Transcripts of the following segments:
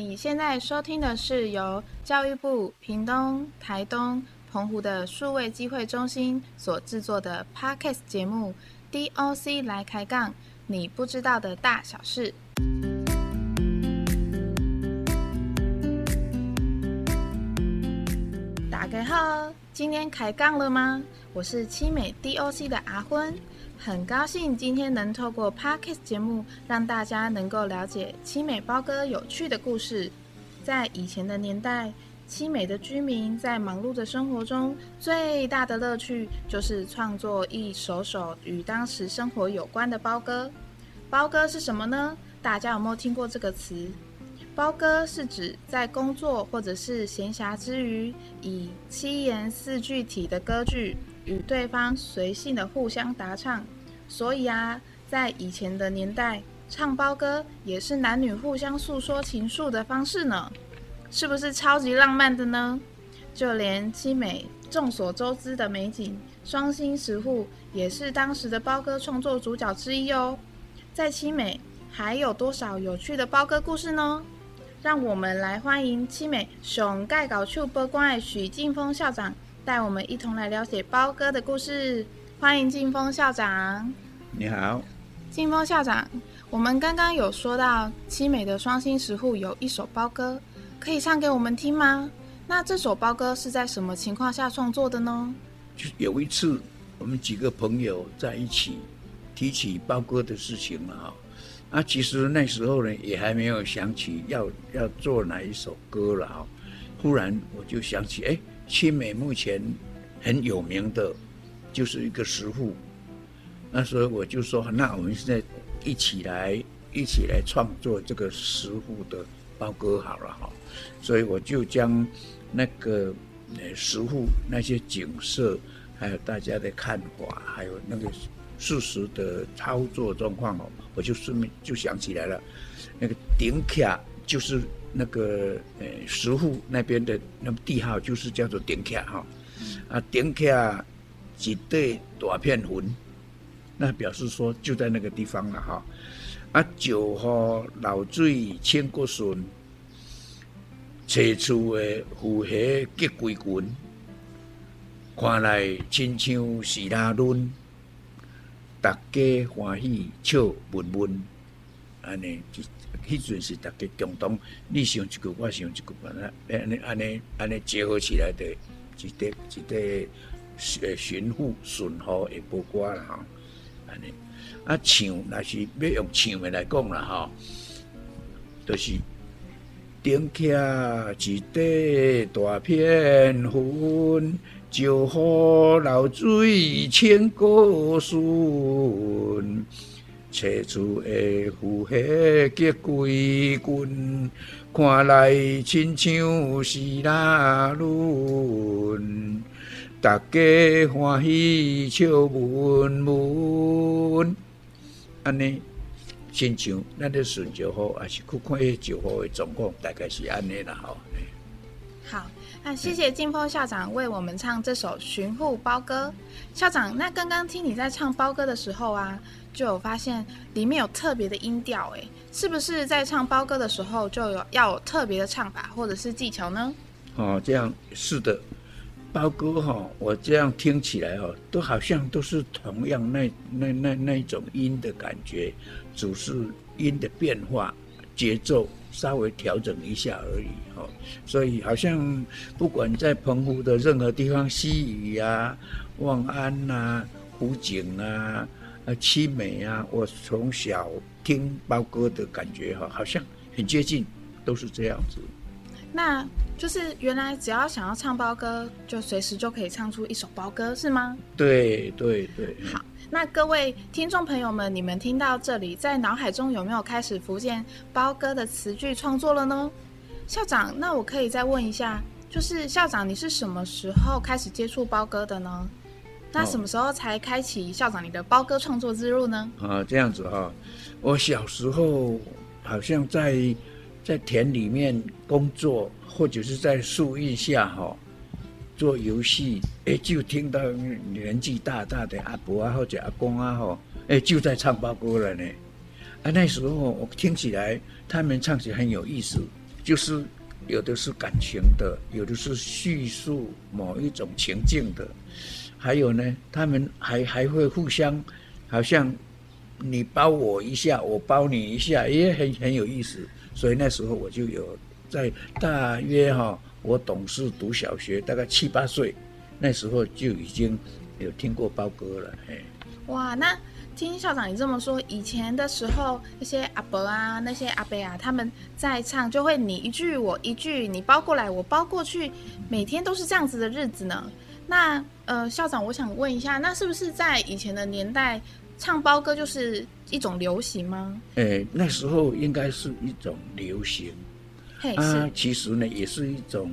你现在收听的是由教育部屏东、台东、澎湖的数位机会中心所制作的 Podcast 节目《DOC 来开杠》，你不知道的大小事。今天开杠了吗？我是七美 DOC 的阿昏。很高兴今天能透过 Podcast 节目，让大家能够了解七美包哥有趣的故事。在以前的年代，七美的居民在忙碌的生活中，最大的乐趣就是创作一首首与当时生活有关的包歌。包歌是什么呢？大家有没有听过这个词？包歌是指在工作或者是闲暇之余，以七言四句体的歌剧。与对方随性的互相答唱，所以啊，在以前的年代，唱包歌也是男女互相诉说情愫的方式呢，是不是超级浪漫的呢？就连七美众所周知的美景双星石户，也是当时的包歌创作主角之一哦。在七美还有多少有趣的包歌故事呢？让我们来欢迎七美熊盖搞处播关的许劲峰校长。带我们一同来了解包哥的故事。欢迎劲峰校长。你好，劲峰校长。我们刚刚有说到七美的双星石户有一首包歌，可以唱给我们听吗？那这首包歌是在什么情况下创作的呢？就有一次，我们几个朋友在一起提起包歌的事情了哈。啊，其实那时候呢，也还没有想起要要做哪一首歌了哈。忽然我就想起，哎。青美目前很有名的，就是一个石户。那时候我就说，那我们现在一起来，一起来创作这个石户的包歌好了哈。所以我就将那个呃石户那些景色，还有大家的看法，还有那个事实的操作状况哦，我就顺便就想起来了，那个顶卡就是。那个呃石户那边的那地号就是叫做顶卡哈，啊顶卡几对大片云，那表示说就在那个地方了哈。啊九号老醉千过顺，车厝的符合结归群，看来亲像是拉轮，大家欢喜笑闻闻，安尼就。迄阵是大家共同，你想一句，我想一句，安尼安尼安尼安尼结合起来的，一个一个呃循互顺和的波歌啦吼，安尼啊唱，若是要用唱的来讲啦吼，就是顶起一块大片云，就好流水千古顺。车厝的富虾结归群，看来亲像是那轮，大家欢喜笑闻闻。安尼，亲像咱咧顺就好，还是去看迄就好的状况，大概是安尼啦吼。好，那谢谢金峰校长为我们唱这首《寻父包歌》。校长，那刚刚听你在唱包歌的时候啊。就有发现里面有特别的音调，哎，是不是在唱包歌的时候就有要有特别的唱法或者是技巧呢？哦，这样是的，包歌哈，我这样听起来哦，都好像都是同样那那那那一种音的感觉，只是音的变化、节奏稍微调整一下而已，哈。所以好像不管在澎湖的任何地方，西屿啊、望安呐、湖景啊。啊，七美啊！我从小听包哥的感觉哈，好像很接近，都是这样子。那就是原来只要想要唱包歌，就随时就可以唱出一首包歌，是吗？对对对。好，那各位听众朋友们，你们听到这里，在脑海中有没有开始浮现包歌的词句创作了呢？校长，那我可以再问一下，就是校长，你是什么时候开始接触包歌的呢？那什么时候才开启校长你的包歌创作之路呢？啊，这样子哈，我小时候好像在在田里面工作，或者是在树荫下哈做游戏，哎，就听到年纪大大的阿伯啊或者阿公啊哈，哎，就在唱包歌了呢。啊，那时候我听起来他们唱起很有意思，就是有的是感情的，有的是叙述某一种情境的，还有呢，他们还还会互相，好像你包我一下，我包你一下，也很很有意思。所以那时候我就有在大约哈，我懂事读小学，大概七八岁，那时候就已经有听过包歌了，哎。哇，那听校长你这么说，以前的时候那些阿伯啊，那些阿伯啊，他们在唱就会你一句我一句，你包过来我包过去，每天都是这样子的日子呢。那呃，校长，我想问一下，那是不是在以前的年代唱包歌就是一种流行吗？哎，那时候应该是一种流行，啊，其实呢也是一种，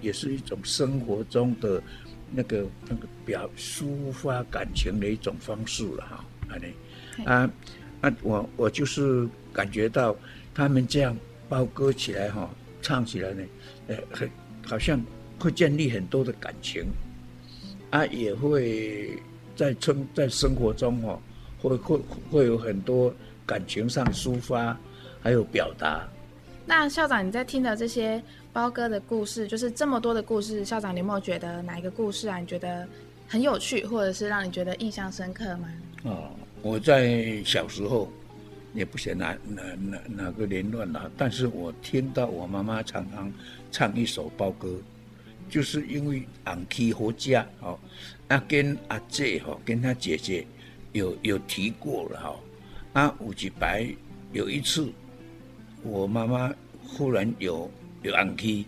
也是一种生活中的。那个那个表抒发感情的一种方式了哈，啊啊啊！我我就是感觉到他们这样包歌起来哈，唱起来呢，呃，很好像会建立很多的感情，啊，也会在生在生活中哦，会会会有很多感情上抒发，还有表达。那校长，你在听的这些包哥的故事，就是这么多的故事，校长，你有没有觉得哪一个故事啊？你觉得很有趣，或者是让你觉得印象深刻吗？哦，我在小时候也不写哪哪哪哪个年段了，但是我听到我妈妈常常唱一首包歌，就是因为昂基回家哦，啊跟阿姐哈跟他姐姐有有提过了哈，啊五吉白有一次。我妈妈忽然有有暗气，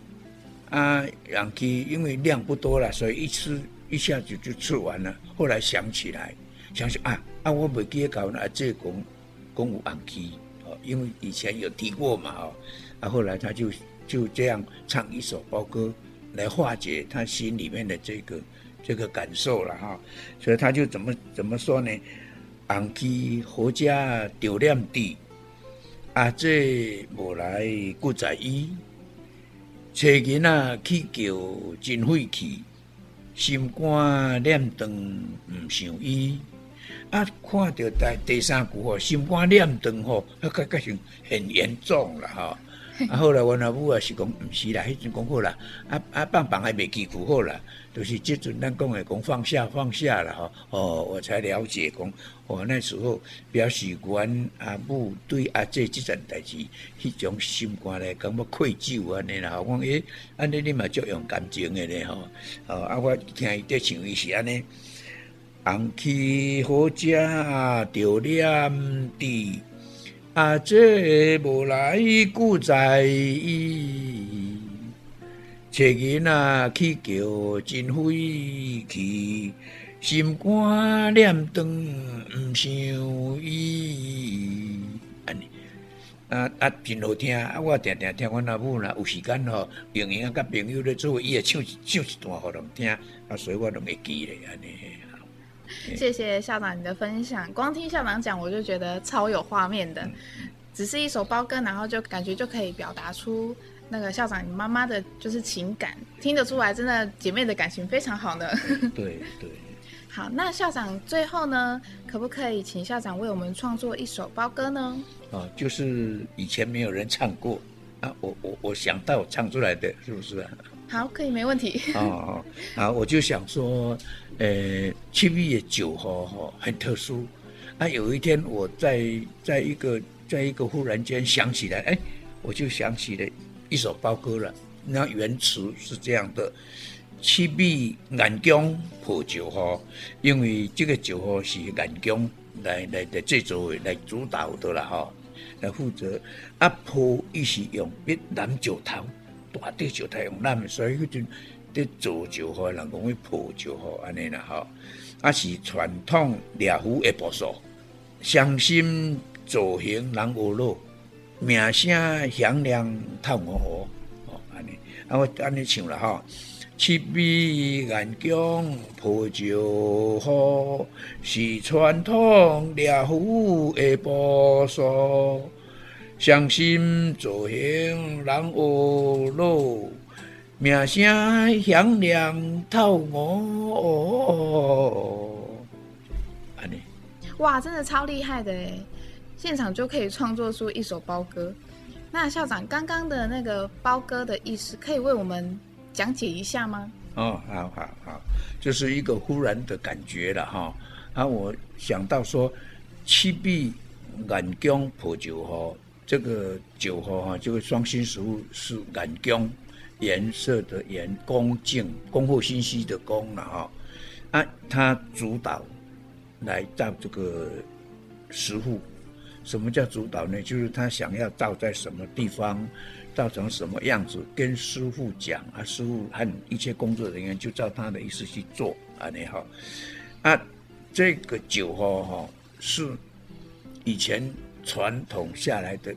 啊，暗气因为量不多了，所以一吃一下子就吃完了。后来想起来，想起啊啊，我没记搞那这公公有暗气哦，因为以前有提过嘛哦，啊，后来他就就这样唱一首包歌来化解他心里面的这个这个感受了哈，所以他就怎么怎么说呢？暗气何家丢念地。阿姐无来骨在伊，找囡仔去叫真晦气，心肝念长毋想伊。啊，看到第第三句吼，心肝念长吼，啊，个个是很严重了哈。啊，后来我阿母也是讲，毋是啦，迄阵讲好啦，啊啊，棒棒还袂记苦好啦。就是即阵咱讲的讲放下放下啦吼哦，我才了解讲哦那时候表示阮阿母对阿姐即件代志，迄种心肝咧，感觉愧疚安尼啦。我讲诶，安尼你嘛足用感情的咧吼哦啊，我听伊在唱伊是安尼，红旗好食啊着念滴，啊，这无来故在意。找囡仔去叫真费气，心肝念长毋想伊。安尼啊啊，真好听！啊，我定定听阮阿母啦，有时间吼，朋友啊，甲朋友咧做，伊会唱唱一段互人听，啊，所以我拢会记咧安尼。谢谢校长你的分享，光听校长讲，我就觉得超有画面的。只是一首包歌，然后就感觉就可以表达出。那个校长，你妈妈的就是情感听得出来，真的姐妹的感情非常好呢。对对。好，那校长最后呢，可不可以请校长为我们创作一首包歌呢？啊，就是以前没有人唱过啊，我我我想到唱出来的，是不是？好，可以，没问题。哦，好，我就想说，呃，七月九号哈很特殊啊，有一天我在在一个在一个忽然间想起来，哎，我就想起了。一首包歌了，那原词是这样的：七米眼江破酒号，因为这个酒号是眼江来来来制作来主导的啦哈，来负责。啊破伊是用闽南酒头，大滴酒头用南，所以迄阵伫做酒号人讲去破就好安尼啦哈。啊是传统猎户的步数，伤心造型人无路。名声响亮透我河，哦，安尼，啊我安尼唱了哈，七米岩江破旧河，是传统猎户的步数，伤心做行人恶路，名声响亮透我河，安尼，哇，真的超厉害的哎！现场就可以创作出一首包歌，那校长刚刚的那个包歌的意思，可以为我们讲解一下吗？哦，好好好，就是一个忽然的感觉了哈。啊，我想到说，七碧眼光破酒哈，这个酒哈哈，这个双心食物是眼光颜色的颜，恭敬恭贺信息的恭了哈。啊，它主导来造这个食物。什么叫主导呢？就是他想要造在什么地方，造成什么样子，跟师傅讲啊，师傅和一切工作人员就照他的意思去做啊，你好，啊，这个酒哈哈是以前传统下来的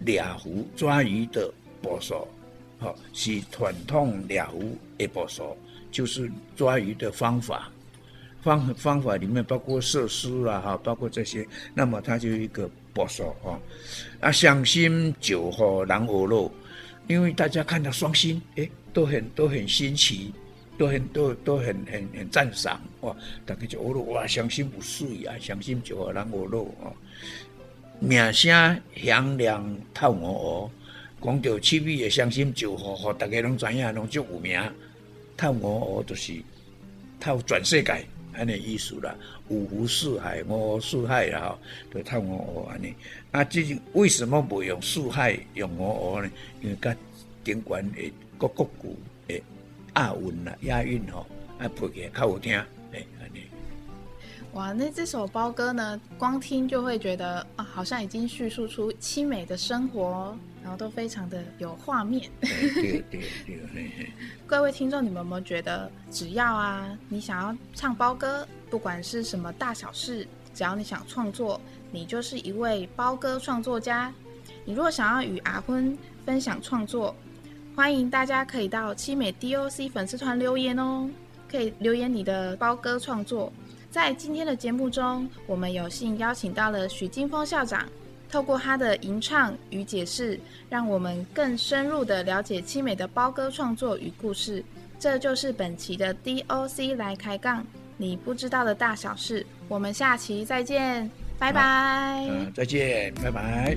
俩壶抓鱼的步数，好是传统俩壶的步数，就是抓鱼的方法。方方法里面包括设施啦，哈，包括这些，那么它就一个不说哈，啊，双心酒喝狼鹅肉，因为大家看到双心，哎，都很都很新奇，都很都都很很很赞赏哇，大家就鹅肉哇，双心不碎啊，双心酒喝狼鹅肉哦，名声响亮透鹅鹅，讲到七味的双心酒喝喝，大家拢知影，拢足有名，透鹅鹅就是透全世界。安尼意思啦，五湖四海，五湖四海啦，吼，都透五湖安尼。啊，即为什么不用四海用五湖呢？因为甲顶管的各国鼓的押韵啦、押韵吼，啊配起来较好听，诶，安尼。哇，那这首包歌呢，光听就会觉得啊，好像已经叙述出凄美的生活。然后都非常的有画面。对对对，各位听众，你们有没有觉得，只要啊，你想要唱包歌，不管是什么大小事，只要你想创作，你就是一位包歌创作家。你若想要与阿坤分享创作，欢迎大家可以到凄美 DOC 粉丝团留言哦，可以留言你的包歌创作。在今天的节目中，我们有幸邀请到了许金峰校长。透过他的吟唱与解释，让我们更深入的了解凄美的包歌创作与故事。这就是本期的 DOC 来开杠，你不知道的大小事。我们下期再见，拜拜。再见，拜拜。